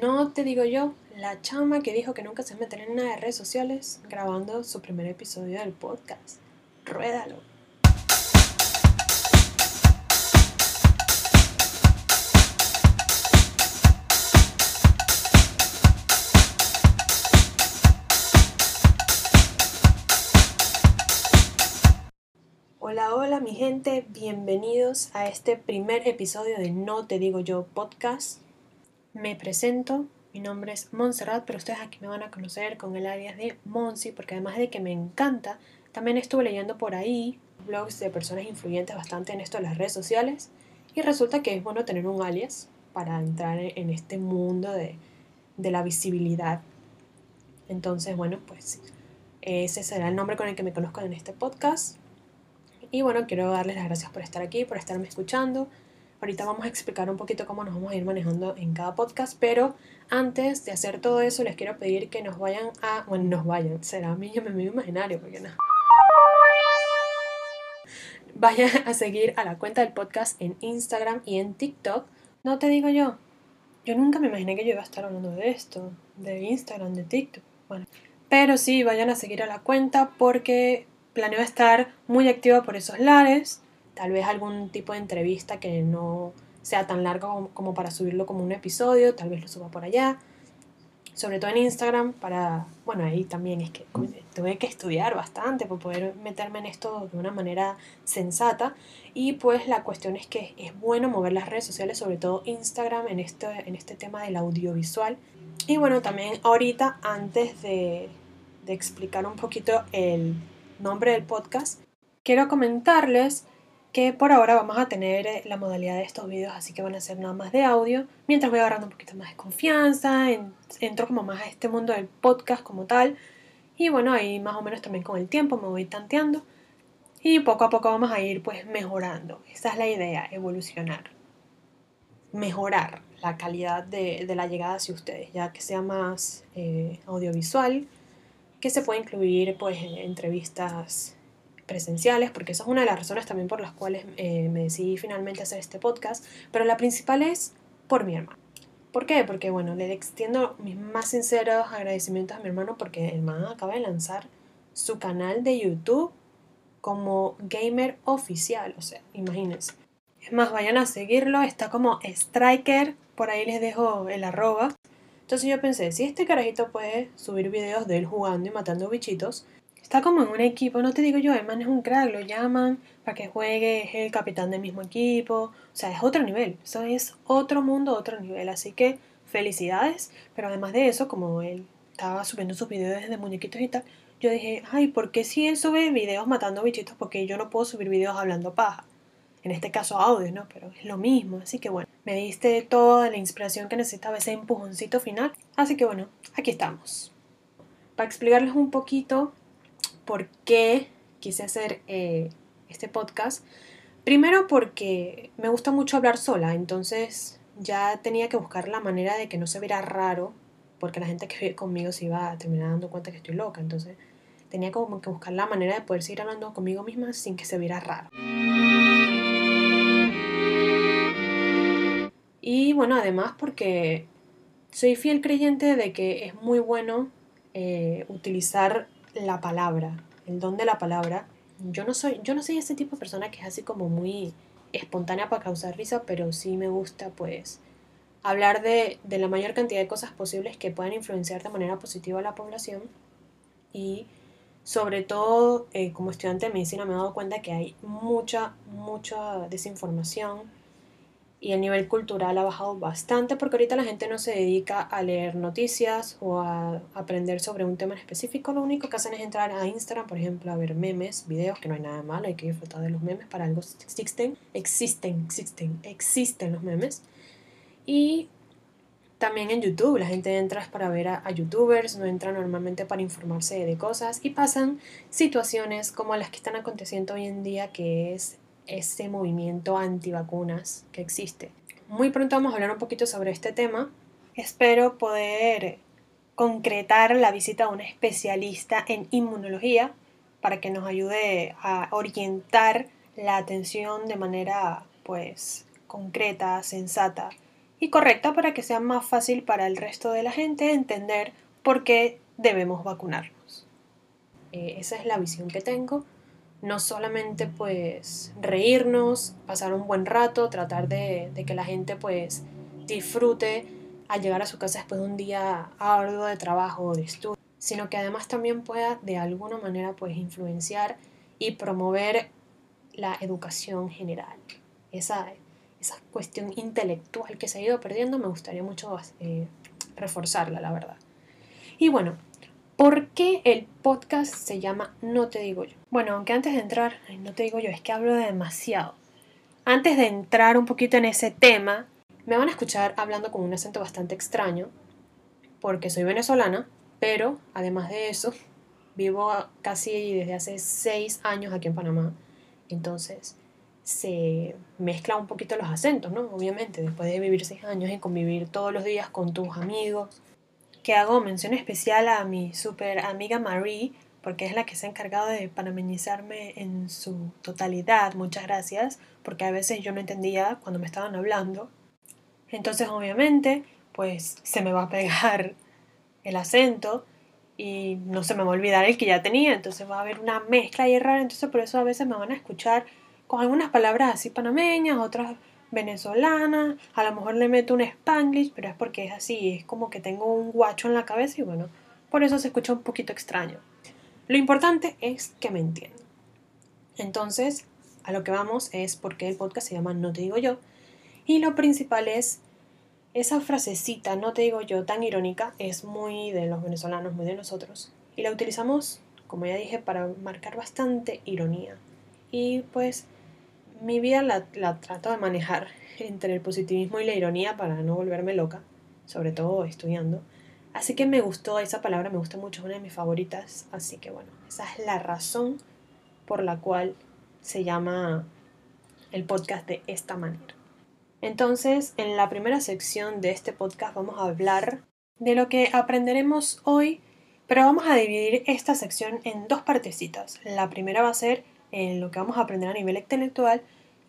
No te digo yo, la chama que dijo que nunca se metería en nada de redes sociales grabando su primer episodio del podcast. Ruédalo. Hola, hola mi gente, bienvenidos a este primer episodio de No Te Digo Yo podcast. Me presento, mi nombre es Montserrat, pero ustedes aquí me van a conocer con el alias de Monsi, porque además de que me encanta, también estuve leyendo por ahí blogs de personas influyentes bastante en esto de las redes sociales, y resulta que es bueno tener un alias para entrar en este mundo de, de la visibilidad. Entonces, bueno, pues ese será el nombre con el que me conozco en este podcast. Y bueno, quiero darles las gracias por estar aquí, por estarme escuchando. Ahorita vamos a explicar un poquito cómo nos vamos a ir manejando en cada podcast, pero antes de hacer todo eso les quiero pedir que nos vayan a... Bueno, nos vayan, será mi me imaginario, porque no. Vayan a seguir a la cuenta del podcast en Instagram y en TikTok. No te digo yo, yo nunca me imaginé que yo iba a estar hablando de esto, de Instagram, de TikTok. Bueno, pero sí, vayan a seguir a la cuenta porque planeo estar muy activa por esos lares tal vez algún tipo de entrevista que no sea tan largo como para subirlo como un episodio, tal vez lo suba por allá. Sobre todo en Instagram, para, bueno, ahí también es que tuve que estudiar bastante para poder meterme en esto de una manera sensata. Y pues la cuestión es que es bueno mover las redes sociales, sobre todo Instagram, en este, en este tema del audiovisual. Y bueno, también ahorita, antes de, de explicar un poquito el nombre del podcast, quiero comentarles que por ahora vamos a tener eh, la modalidad de estos vídeos, así que van a ser nada más de audio, mientras voy agarrando un poquito más de confianza, entro como más a este mundo del podcast como tal, y bueno, ahí más o menos también con el tiempo me voy tanteando, y poco a poco vamos a ir pues mejorando, esa es la idea, evolucionar, mejorar la calidad de, la llegada hacia ustedes, ya que sea más eh, audiovisual, que se pueda incluir pues entrevistas presenciales, porque esa es una de las razones también por las cuales eh, me decidí finalmente hacer este podcast, pero la principal es por mi hermano. ¿Por qué? Porque bueno, le extiendo mis más sinceros agradecimientos a mi hermano porque el hermano acaba de lanzar su canal de YouTube como gamer oficial, o sea, imagínense. Es más, vayan a seguirlo, está como Striker, por ahí les dejo el arroba. Entonces yo pensé, si este carajito puede subir videos de él jugando y matando bichitos, Está como en un equipo, no te digo yo, el es un crack, lo llaman para que juegue, es el capitán del mismo equipo, o sea, es otro nivel, eso es otro mundo, otro nivel, así que felicidades, pero además de eso, como él estaba subiendo sus videos de muñequitos y tal, yo dije, ay, ¿por qué si él sube videos matando bichitos? Porque yo no puedo subir videos hablando paja. En este caso audio, ¿no? Pero es lo mismo, así que bueno, me diste toda la inspiración que necesitaba, ese empujoncito final, así que bueno, aquí estamos. Para explicarles un poquito por qué quise hacer eh, este podcast. Primero porque me gusta mucho hablar sola, entonces ya tenía que buscar la manera de que no se viera raro, porque la gente que vive conmigo se iba a terminar dando cuenta que estoy loca, entonces tenía como que buscar la manera de poder seguir hablando conmigo misma sin que se viera raro. Y bueno, además porque soy fiel creyente de que es muy bueno eh, utilizar la palabra, el don de la palabra. Yo no soy, yo no soy ese tipo de persona que es así como muy espontánea para causar risa, pero sí me gusta pues hablar de, de la mayor cantidad de cosas posibles que puedan influenciar de manera positiva a la población y sobre todo eh, como estudiante de medicina me he dado cuenta que hay mucha, mucha desinformación y el nivel cultural ha bajado bastante porque ahorita la gente no se dedica a leer noticias o a aprender sobre un tema en específico. Lo único que hacen es entrar a Instagram, por ejemplo, a ver memes, videos, que no hay nada malo, hay que disfrutar de los memes, para algo existen, existen, existen, existen los memes. Y también en YouTube, la gente entra para ver a, a, youtubers, no entra normalmente para informarse de cosas y pasan situaciones como las que están aconteciendo hoy en día, que es ese movimiento antivacunas que existe. Muy pronto vamos a hablar un poquito sobre este tema. Espero poder concretar la visita a un especialista en inmunología para que nos ayude a orientar la atención de manera pues concreta, sensata y correcta para que sea más fácil para el resto de la gente entender por qué debemos vacunarnos. Eh, esa es la visión que tengo. No solamente pues reírnos, pasar un buen rato, tratar de, que la gente pues disfrute al llegar a su casa después de un día arduo de trabajo o de estudio, sino que además también pueda de alguna manera pues influenciar y promover la educación general. Esa, esa cuestión intelectual que se ha ido perdiendo me gustaría mucho eh, reforzarla, la verdad. Y bueno, ¿por qué el podcast se llama No te digo yo? Bueno, aunque antes de entrar, no te digo yo, es que hablo demasiado. Antes de entrar un poquito en ese tema, me van a escuchar hablando con un acento bastante extraño, porque soy venezolana, pero además de eso, vivo casi desde hace seis años aquí en Panamá. Entonces, se mezclan un poquito los acentos, ¿no? Obviamente, después de vivir seis años y convivir todos los días con tus amigos. Que hago mención especial a mi super amiga Marie, porque es la que se ha encargado de panameñizarme en su totalidad. Muchas gracias, porque a veces yo no entendía cuando me estaban hablando. Entonces, obviamente, pues se me va a pegar el acento y no se me va a olvidar el que ya tenía, entonces va a haber una mezcla y rara, entonces por eso a veces me van a escuchar con algunas palabras así panameñas, otras venezolanas, a lo mejor le meto un spanglish, pero es porque es así, es como que tengo un guacho en la cabeza y bueno, por eso se escucha un poquito extraño. Lo importante es que me entiendan. Entonces, a lo que vamos es porque el podcast se llama No te digo yo, y lo principal es esa frasecita, no te digo yo, tan irónica, es muy de los venezolanos, muy de nosotros. Y la utilizamos, como ya dije, para marcar bastante ironía. Y pues mi vida la, la trato de manejar entre el positivismo y la ironía para no volverme loca, sobre todo estudiando. Así que me gustó esa palabra, me gusta mucho, es una de mis favoritas. Así que bueno, esa es la razón por la cual se llama el podcast de esta manera. Entonces, en la primera sección de este podcast vamos a hablar de lo que aprenderemos hoy, pero vamos a dividir esta sección en dos partecitas. La primera va a ser en lo que vamos a aprender a nivel intelectual,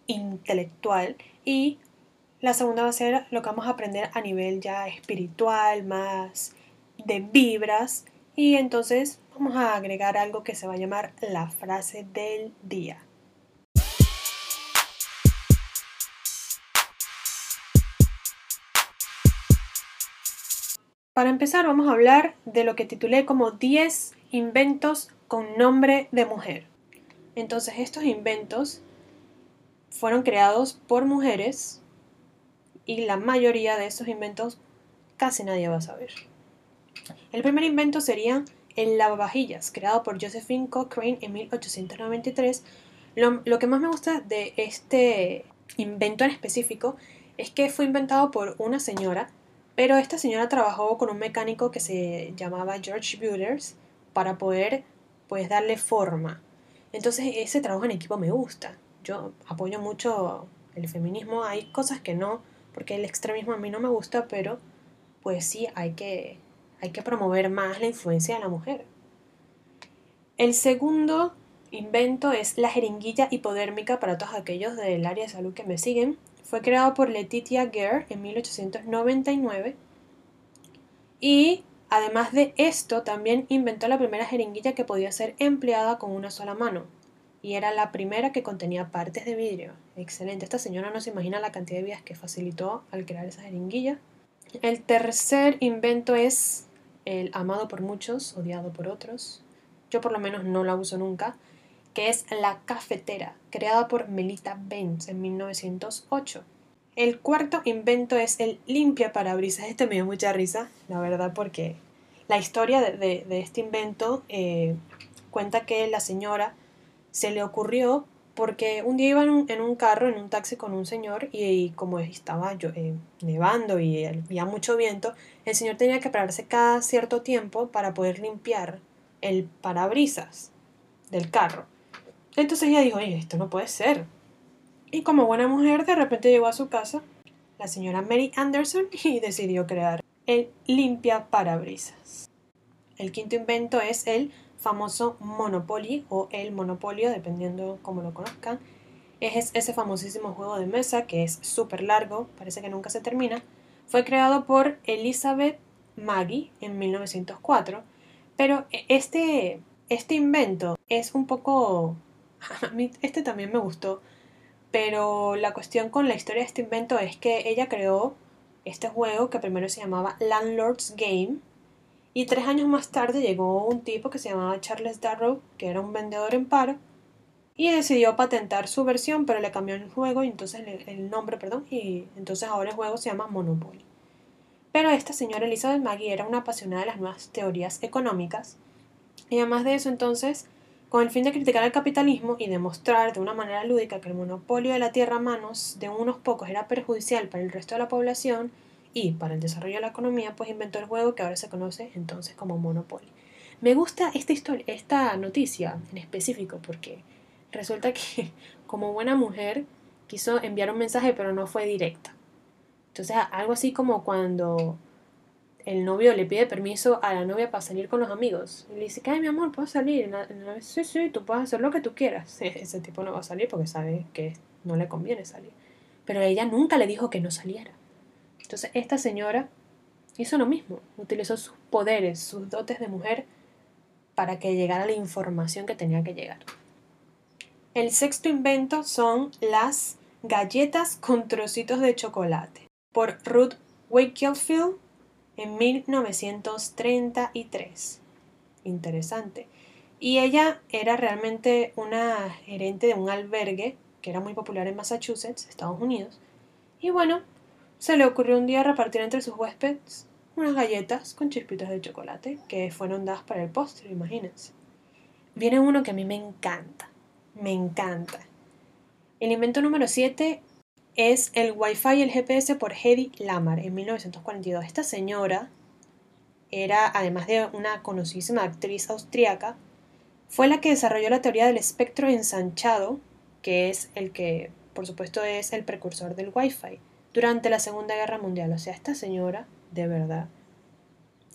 intelectual y la segunda va a ser lo que vamos a aprender a nivel ya espiritual, más de vibras y entonces vamos a agregar algo que se va a llamar la frase del día. Para empezar vamos a hablar de lo que titulé como 10 inventos con nombre de mujer. Entonces estos inventos fueron creados por mujeres y la mayoría de estos inventos casi nadie va a saber. El primer invento sería el lavavajillas, creado por Josephine Cochrane en 1893. Lo, lo que más me gusta de este invento en específico es que fue inventado por una señora pero esta señora trabajó con un mecánico que se llamaba George Builders para poder pues darle forma. Entonces ese trabajo en equipo me gusta. Yo apoyo mucho el feminismo. Hay cosas que no, porque el extremismo a mí no me gusta, pero pues sí hay que, hay que promover más la influencia de la mujer. El segundo invento es la jeringuilla hipodérmica para todos aquellos del área de salud que me siguen. Fue creado por Letitia Gare en 1899 y además de esto también inventó la primera jeringuilla que podía ser empleada con una sola mano y era la primera que contenía partes de vidrio. Excelente, esta señora no se imagina la cantidad de vidas que facilitó al crear esa jeringuilla. El tercer invento es el amado por muchos, odiado por otros. Yo por lo menos no la uso nunca que es La Cafetera, creada por Melita Benz en 1908. El cuarto invento es el limpia parabrisas. Este me dio mucha risa, la verdad, porque la historia de, este invento eh, cuenta que la señora se le ocurrió porque un día iba en un, carro, en un taxi con un señor y, como estaba eh, nevando y había mucho viento, el señor tenía que pararse cada cierto tiempo para poder limpiar el parabrisas del carro. Entonces ella dijo, oye, esto no puede ser. Y como buena mujer, de repente llegó a su casa la señora Mary Anderson y decidió crear el limpia parabrisas. El quinto invento es el famoso Monopoly o el Monopolio, dependiendo cómo lo conozcan. Es ese famosísimo juego de mesa que es súper largo, parece que nunca se termina, Fue creado por Elizabeth Maggie en 1904, pero este, este invento es un poco... Este también me gustó, pero la cuestión con la historia de este invento es que ella creó este juego que primero se llamaba Landlord's Game y tres años más tarde llegó un tipo que se llamaba Charles Darrow, que era un vendedor en paro, y decidió patentar su versión, pero le cambió el juego y entonces el nombre, perdón, y entonces ahora el juego se llama Monopoly. Pero esta señora Elizabeth Maggie era una apasionada de las nuevas teorías económicas y además de eso entonces, con el fin de criticar el capitalismo y demostrar de una manera lúdica que el monopolio de la tierra a manos de unos pocos era perjudicial para el resto de la población y para el desarrollo de la economía, pues inventó el juego que ahora se conoce entonces como Monopoly. Me gusta esta historia, esta noticia en específico porque resulta que como buena mujer quiso enviar un mensaje pero no fue directa. Entonces, algo así como cuando el novio le pide permiso a la novia para salir con los amigos. Y le dice, ay, mi amor, ¿puedo salir? sí, sí, tú puedes hacer lo que tú quieras. Ese tipo no va a salir porque sabe que no le conviene salir. Pero ella nunca le dijo que no saliera. Entonces, esta señora hizo lo mismo. Utilizó sus poderes, sus dotes de mujer para que llegara la información que tenía que llegar. El sexto invento son las galletas con trocitos de chocolate por Ruth Wakefield en 1933. Interesante. Y ella era realmente una gerente de un albergue que era muy popular en Massachusetts, Estados Unidos. Y bueno, se le ocurrió un día repartir entre sus huéspedes unas galletas con chispitas de chocolate que fueron dadas para el postre, imagínense. Viene uno que a mí me encanta, me encanta. El invento número 7 es el Wi-Fi y el GPS por Hedy Lamar en 1942. Esta señora era, además de una conocidísima actriz austriaca, fue la que desarrolló la teoría del espectro ensanchado, que es el que, por supuesto, es el precursor del Wi-Fi, durante la Segunda Guerra Mundial. O sea, esta señora, de verdad,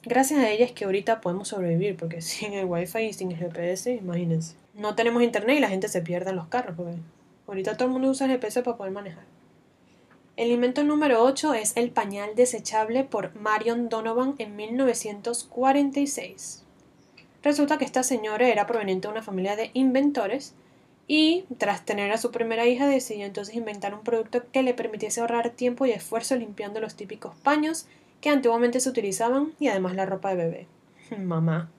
gracias a ella es que ahorita podemos sobrevivir, porque sin el Wi-Fi y sin el GPS, imagínense. No tenemos internet y la gente se pierde en los carros, porque ahorita todo el mundo usa el GPS para poder manejar. El invento número 8 es el pañal desechable por Marion Donovan en 1946. Resulta que esta señora era proveniente de una familia de inventores y tras tener a su primera hija decidió entonces inventar un producto que le permitiese ahorrar tiempo y esfuerzo limpiando los típicos paños que antiguamente se utilizaban y además la ropa de bebé. Mamá.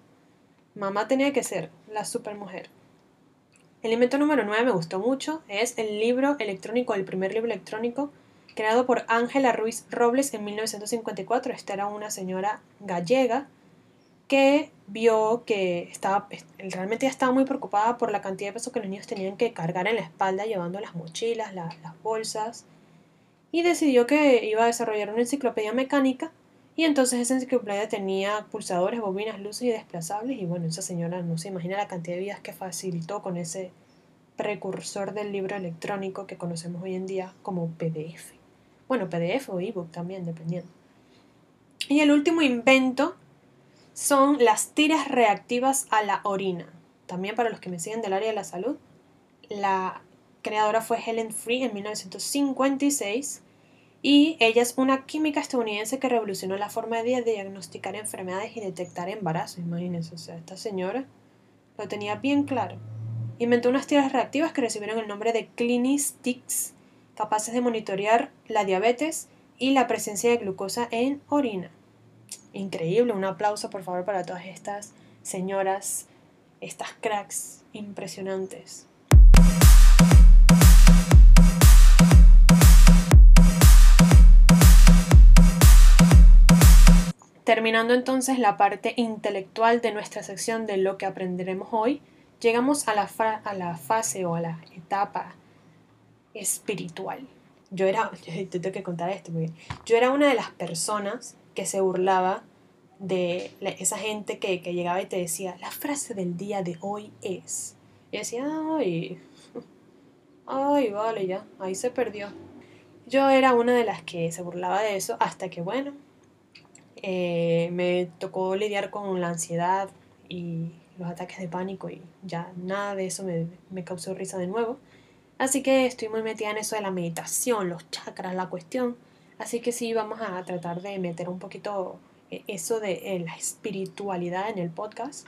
Mamá tenía que ser la supermujer. El invento número 9 me gustó mucho, es el libro electrónico, el primer libro electrónico creado por Ángela Ruiz Robles en 1954. Esta era una señora gallega que vio que estaba, realmente ya estaba muy preocupada por la cantidad de peso que los niños tenían que cargar en la espalda llevando las mochilas, las bolsas, y decidió que iba a desarrollar una enciclopedia mecánica y entonces esa enciclopedia tenía pulsadores, bobinas, luces y desplazables y bueno, esa señora no se imagina la cantidad de vidas que facilitó con ese precursor del libro electrónico que conocemos hoy en día como PDF. Bueno, PDF o ebook también, dependiendo. Y el último invento son las tiras reactivas a la orina. También para los que me siguen del área de la salud. La creadora fue Helen Free en 1956 y ella es una química estadounidense que revolucionó la forma de diagnosticar enfermedades y detectar embarazos. Imagínense, o sea, esta señora lo tenía bien claro. Inventó unas tiras reactivas que recibieron el nombre de Clinisticks capaces de monitorear la diabetes y la presencia de glucosa en orina. Increíble, un aplauso por favor para todas estas señoras, estas cracks impresionantes. Terminando entonces la parte intelectual de nuestra sección de lo que aprenderemos hoy, llegamos a la, fase o a la etapa espiritual. Yo era, te tengo que contar esto, yo era una de las personas que se burlaba de esa gente que, llegaba y te decía, la frase del día de hoy es. Y decía, ay, ay, vale, ya, ahí se perdió. Yo era una de las que se burlaba de eso hasta que, bueno, eh, me tocó lidiar con la ansiedad y los ataques de pánico y ya nada de eso me, me causó risa de nuevo. Así que estoy muy metida en eso de la meditación, los chakras, la cuestión. Así que sí, vamos a tratar de meter un poquito eh, eso de eh, la espiritualidad en el podcast.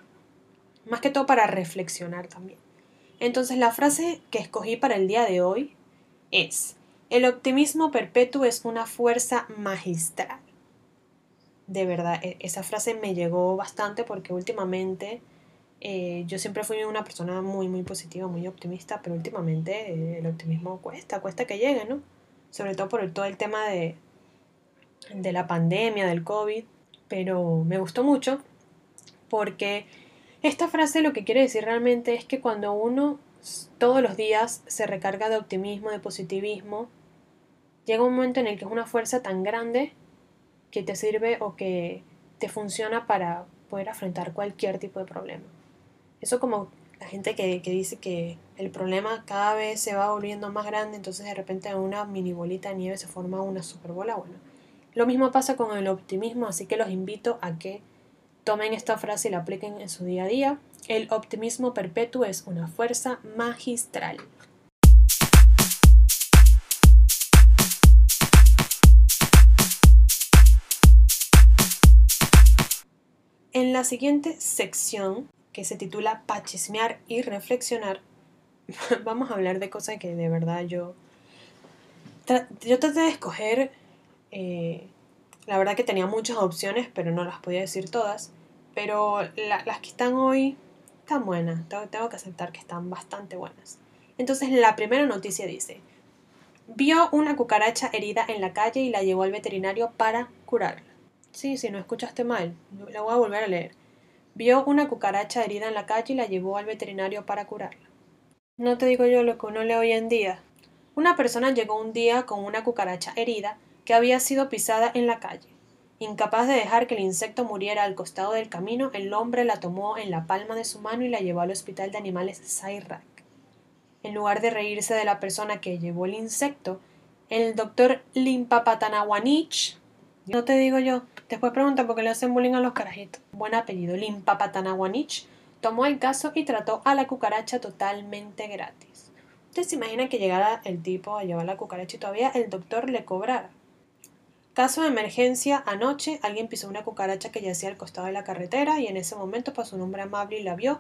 Más que todo para reflexionar también. Entonces la frase que escogí para el día de hoy es, el optimismo perpetuo es una fuerza magistral. De verdad, e, esa frase me llegó bastante porque últimamente eh, yo siempre fui una persona muy, muy positiva, muy optimista, pero últimamente eh, el optimismo cuesta, cuesta que llegue, ¿no? Sobre todo por todo el tema de, de la pandemia, del COVID, pero me gustó mucho porque esta frase lo que quiere decir realmente es que cuando uno todos los días se recarga de optimismo, de positivismo, llega un momento en el que es una fuerza tan grande que te sirve o que te funciona para poder afrontar cualquier tipo de problema. Eso como la gente que, dice que el problema cada vez se va volviendo más grande, entonces de repente en una mini bolita de nieve se forma una superbola. Bueno, lo mismo pasa con el optimismo, así que los invito a que tomen esta frase y la apliquen en su día a día. El optimismo perpetuo es una fuerza magistral. En la siguiente sección, que se titula Pachismear y reflexionar, vamos a hablar de cosas que de verdad yo... Yo traté de escoger, eh, la verdad que tenía muchas opciones, pero no las podía decir todas, pero las que están hoy están buenas, tengo que aceptar que están bastante buenas. Entonces la primera noticia dice, vio una cucaracha herida en la calle y la llevó al veterinario para curarla. Sí, sí, no escuchaste mal. La voy a volver a leer. Vio una cucaracha herida en la calle y la llevó al veterinario para curarla. No te digo yo lo que uno lee hoy en día. Una persona llegó un día con una cucaracha herida que había sido pisada en la calle. Incapaz de dejar que el insecto muriera al costado del camino, el hombre la tomó en la palma de su mano y la llevó al hospital de animales Sayrak. En lugar de reírse de la persona que llevó el insecto, el doctor Limpapatanawanich, no te digo yo, Después pregunta por qué le hacen bullying a los carajitos. Buen apellido, Limpa Patanaguanich tomó el caso y trató a la cucaracha totalmente gratis. Usted se imagina que llegara el tipo a llevar la cucaracha y todavía el doctor le cobrara. Caso de emergencia, anoche alguien pisó una cucaracha que yacía al costado de la carretera y en ese momento pasó un hombre amable y la vio,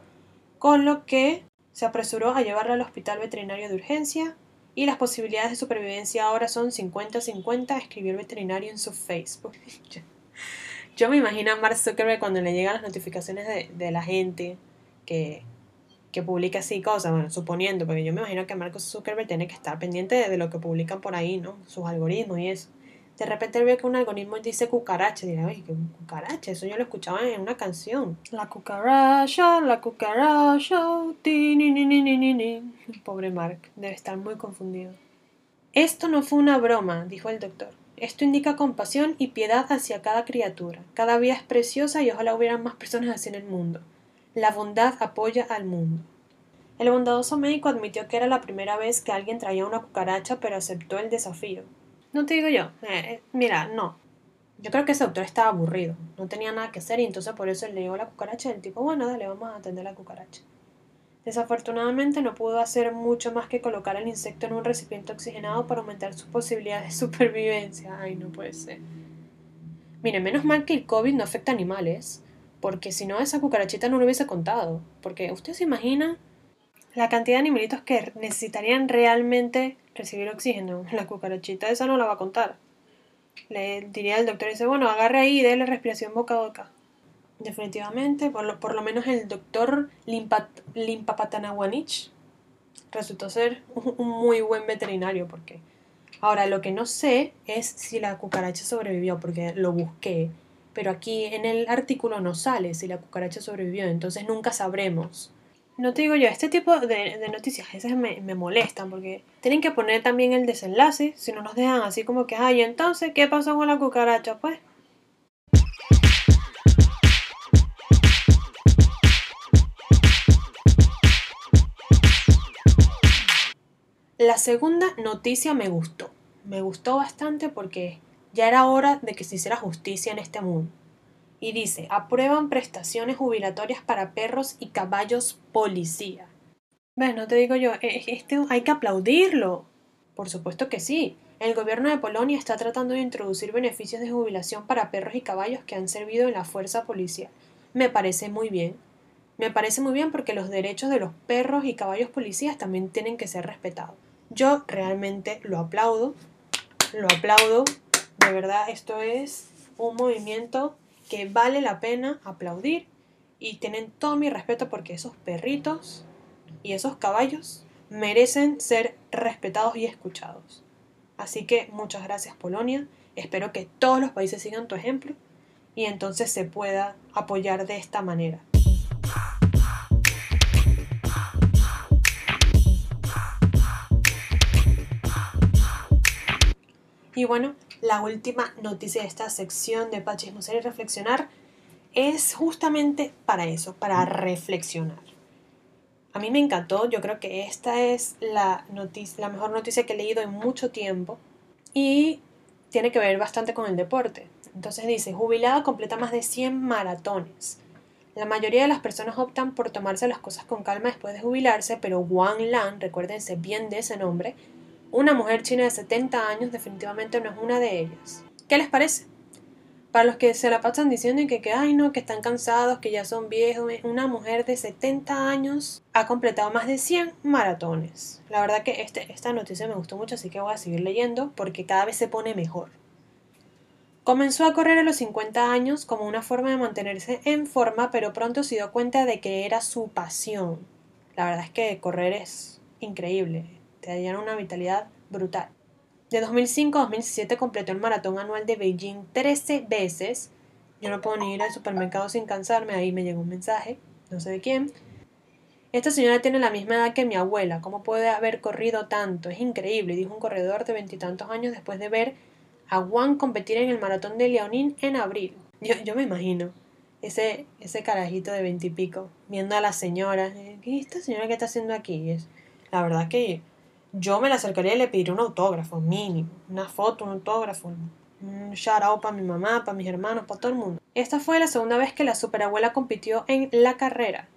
con lo que se apresuró a llevarla al hospital veterinario de urgencia y las posibilidades de supervivencia ahora son 50-50, escribió el veterinario en su Facebook. Yo me imagino a Mark Zuckerberg cuando le llegan las notificaciones de, de la gente que, que publica así cosas, bueno, suponiendo, porque yo me imagino que Mark Zuckerberg tiene que estar pendiente de, lo que publican por ahí, ¿no? Sus algoritmos y eso. De repente él ve que un algoritmo dice cucaracha, y dirá, oye, ¿qué cucaracha? Eso yo lo escuchaba en una canción. La cucaracha, la cucaracha, ti, ni, ni, ni, ni, ni. Pobre Mark, debe estar muy confundido. Esto no fue una broma, dijo el doctor. Esto indica compasión y piedad hacia cada criatura. Cada vida es preciosa y ojalá hubieran más personas así en el mundo. La bondad apoya al mundo. El bondadoso médico admitió que era la primera vez que alguien traía una cucaracha, pero aceptó el desafío. No te digo yo, eh, eh, mira, no. Yo creo que ese doctor estaba aburrido, no tenía nada que hacer y entonces por eso le llegó la cucaracha y el tipo, bueno, dale, vamos a atender la cucaracha. Desafortunadamente no pudo hacer mucho más que colocar al insecto en un recipiente oxigenado para aumentar sus posibilidades de supervivencia. Ay, no puede ser. Mire, menos mal que el COVID no afecta a animales, porque si no esa cucarachita no lo hubiese contado. Porque usted se imagina la cantidad de animalitos que necesitarían realmente recibir oxígeno. La cucarachita esa no la va a contar. Le diría el doctor, dice, bueno, agarre ahí y déle respiración boca a boca. Definitivamente, por lo, por lo menos el doctor Limpapatanawanich resultó ser un, muy buen veterinario porque ahora lo que no sé es si la cucaracha sobrevivió porque lo busqué, pero aquí en el artículo no sale si la cucaracha sobrevivió, entonces nunca sabremos. No te digo yo, este tipo de, noticias a veces me, me, molestan porque tienen que poner también el desenlace, si no nos dejan así como que, ay, entonces, ¿qué pasó con la cucaracha? Pues La segunda noticia me gustó. Me gustó bastante porque ya era hora de que se hiciera justicia en este mundo. Y dice, aprueban prestaciones jubilatorias para perros y caballos policía. Bueno, te digo yo, e, este hay que aplaudirlo. Por supuesto que sí. El gobierno de Polonia está tratando de introducir beneficios de jubilación para perros y caballos que han servido en la fuerza policial. Me parece muy bien. Me parece muy bien porque los derechos de los perros y caballos policías también tienen que ser respetados. Yo realmente lo aplaudo, lo aplaudo. De verdad, esto es un movimiento que vale la pena aplaudir y tienen todo mi respeto porque esos perritos y esos caballos merecen ser respetados y escuchados. Así que muchas gracias Polonia, espero que todos los países sigan tu ejemplo y entonces se pueda apoyar de esta manera. Y bueno, la última noticia de esta sección de Pachismo Ser y Reflexionar es justamente para eso, para reflexionar. A mí me encantó, yo creo que esta es la, mejor noticia que he leído en mucho tiempo y tiene que ver bastante con el deporte. Entonces dice, jubilado completa más de 100 maratones. La mayoría de las personas optan por tomarse las cosas con calma después de jubilarse, pero Wang Lan, recuérdense bien de ese nombre, una mujer china de 70 años definitivamente no es una de ellas. ¿Qué les parece? Para los que se la pasan diciendo que, que, ay no, que están cansados, que ya son viejos, una mujer de 70 años ha completado más de 100 maratones. La verdad que este, esta noticia me gustó mucho, así que voy a seguir leyendo porque cada vez se pone mejor. Comenzó a correr a los 50 años como una forma de mantenerse en forma, pero pronto se dio cuenta de que era su pasión. La verdad es que correr es increíble, da una vitalidad brutal. De 2005 a 2017 completó el maratón anual de Beijing 13 veces. Yo no puedo ni ir al supermercado sin cansarme, ahí me llegó un mensaje, no sé de quién. Esta señora tiene la misma edad que mi abuela, ¿cómo puede haber corrido tanto? Es increíble, dijo un corredor de veintitantos años después de ver a Wang competir en el maratón de Liaoning en abril. Yo, yo me imagino ese, ese carajito de veintipico viendo a la señora. ¿Qué esta señora que está haciendo aquí? Es, la verdad que yo me la acercaría y le pediría un autógrafo, mínimo. Una foto, un autógrafo, un shout out para mi mamá, para mis hermanos, para todo el mundo. Esta fue la segunda vez que la superabuela compitió en la carrera.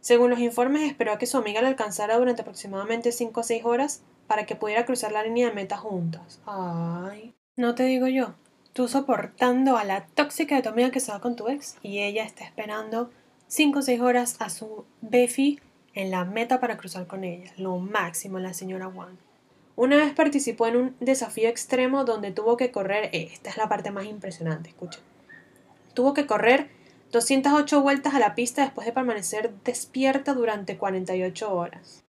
Según los informes, esperó a que su amiga la alcanzara durante aproximadamente 5 o 6 horas para que pudiera cruzar la línea de meta juntas. Ay, no te digo yo. Tú soportando a la tóxica de tu amiga que se va con tu ex y ella está esperando 5 o 6 horas a su Befi en la meta para cruzar con ella, lo máximo la señora Wang. Una vez participó en un desafío extremo donde tuvo que correr, eh, esta es la parte más impresionante, escucha. Tuvo que correr 208 vueltas a la pista después de permanecer despierta durante 48 horas.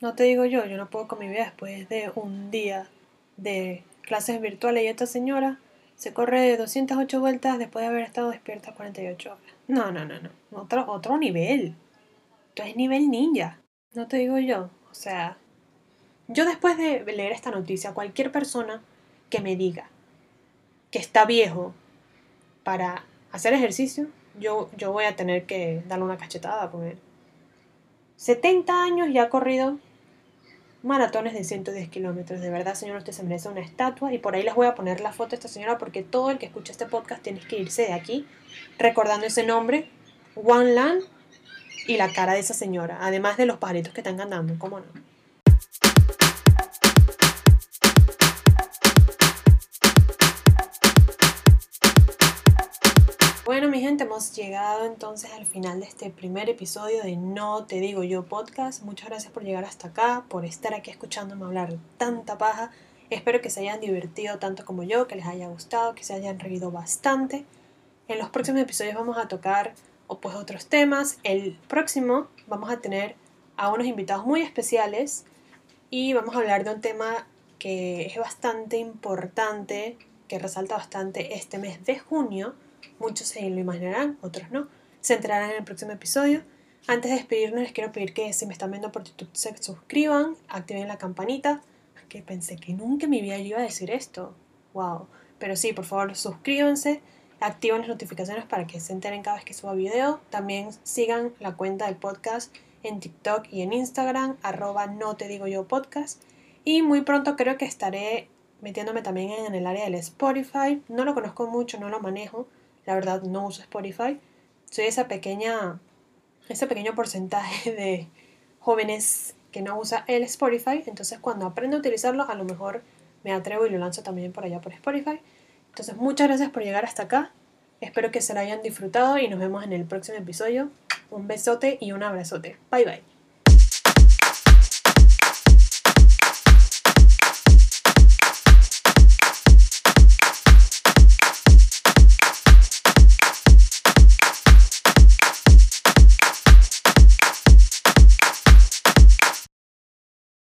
No te digo yo, yo no puedo con mi vida después de un día de clases virtuales y esta señora se corre 208 vueltas después de haber estado despierta 48 horas. No, no, no, no. Otro, otro nivel es nivel ninja. No te digo yo. O sea, yo después de leer esta noticia, cualquier persona que me diga que está viejo para hacer ejercicio, yo, yo voy a tener que darle una cachetada porque 70 años y ha corrido maratones de 110 kilómetros. De verdad, señor, usted se merece una estatua. Y por ahí les voy a poner la foto de esta señora porque todo el que escucha este podcast tiene que irse de aquí recordando ese nombre. One Land y la cara de esa señora, además de los pajaritos que están cantando, ¿cómo no? Bueno, mi gente, hemos llegado entonces al final de este primer episodio de No Te Digo Yo Podcast. Muchas gracias por llegar hasta acá, por estar aquí escuchándome hablar tanta paja. Espero que se hayan divertido tanto como yo, que les haya gustado, que se hayan reído bastante. En los próximos episodios vamos a tocar o pues otros temas. El próximo vamos a tener a unos invitados muy especiales y vamos a hablar de un tema que es bastante importante, que resalta bastante este mes de junio. Muchos se lo imaginarán, otros no. Se enterarán en el próximo episodio. Antes de despedirnos les quiero pedir que si me están viendo por YouTube se suscriban, activen la campanita, que pensé que nunca en mi vida yo iba a decir esto. Wow. Pero sí, por favor, suscríbanse activen las notificaciones para que se enteren cada vez que suba video. También sigan la cuenta del podcast en TikTok y en Instagram, arroba no te digo yo podcast. Y muy pronto creo que estaré metiéndome también en el área del Spotify. No lo conozco mucho, no lo manejo. La verdad no uso Spotify. Soy esa pequeña, ese pequeño porcentaje de jóvenes que no usa el Spotify, entonces cuando aprenda a utilizarlo a lo mejor me atrevo y lo lanzo también por allá por Spotify. Entonces muchas gracias por llegar hasta acá. Espero que se lo hayan disfrutado y nos vemos en el próximo episodio. Un besote y un abrazote. Bye bye.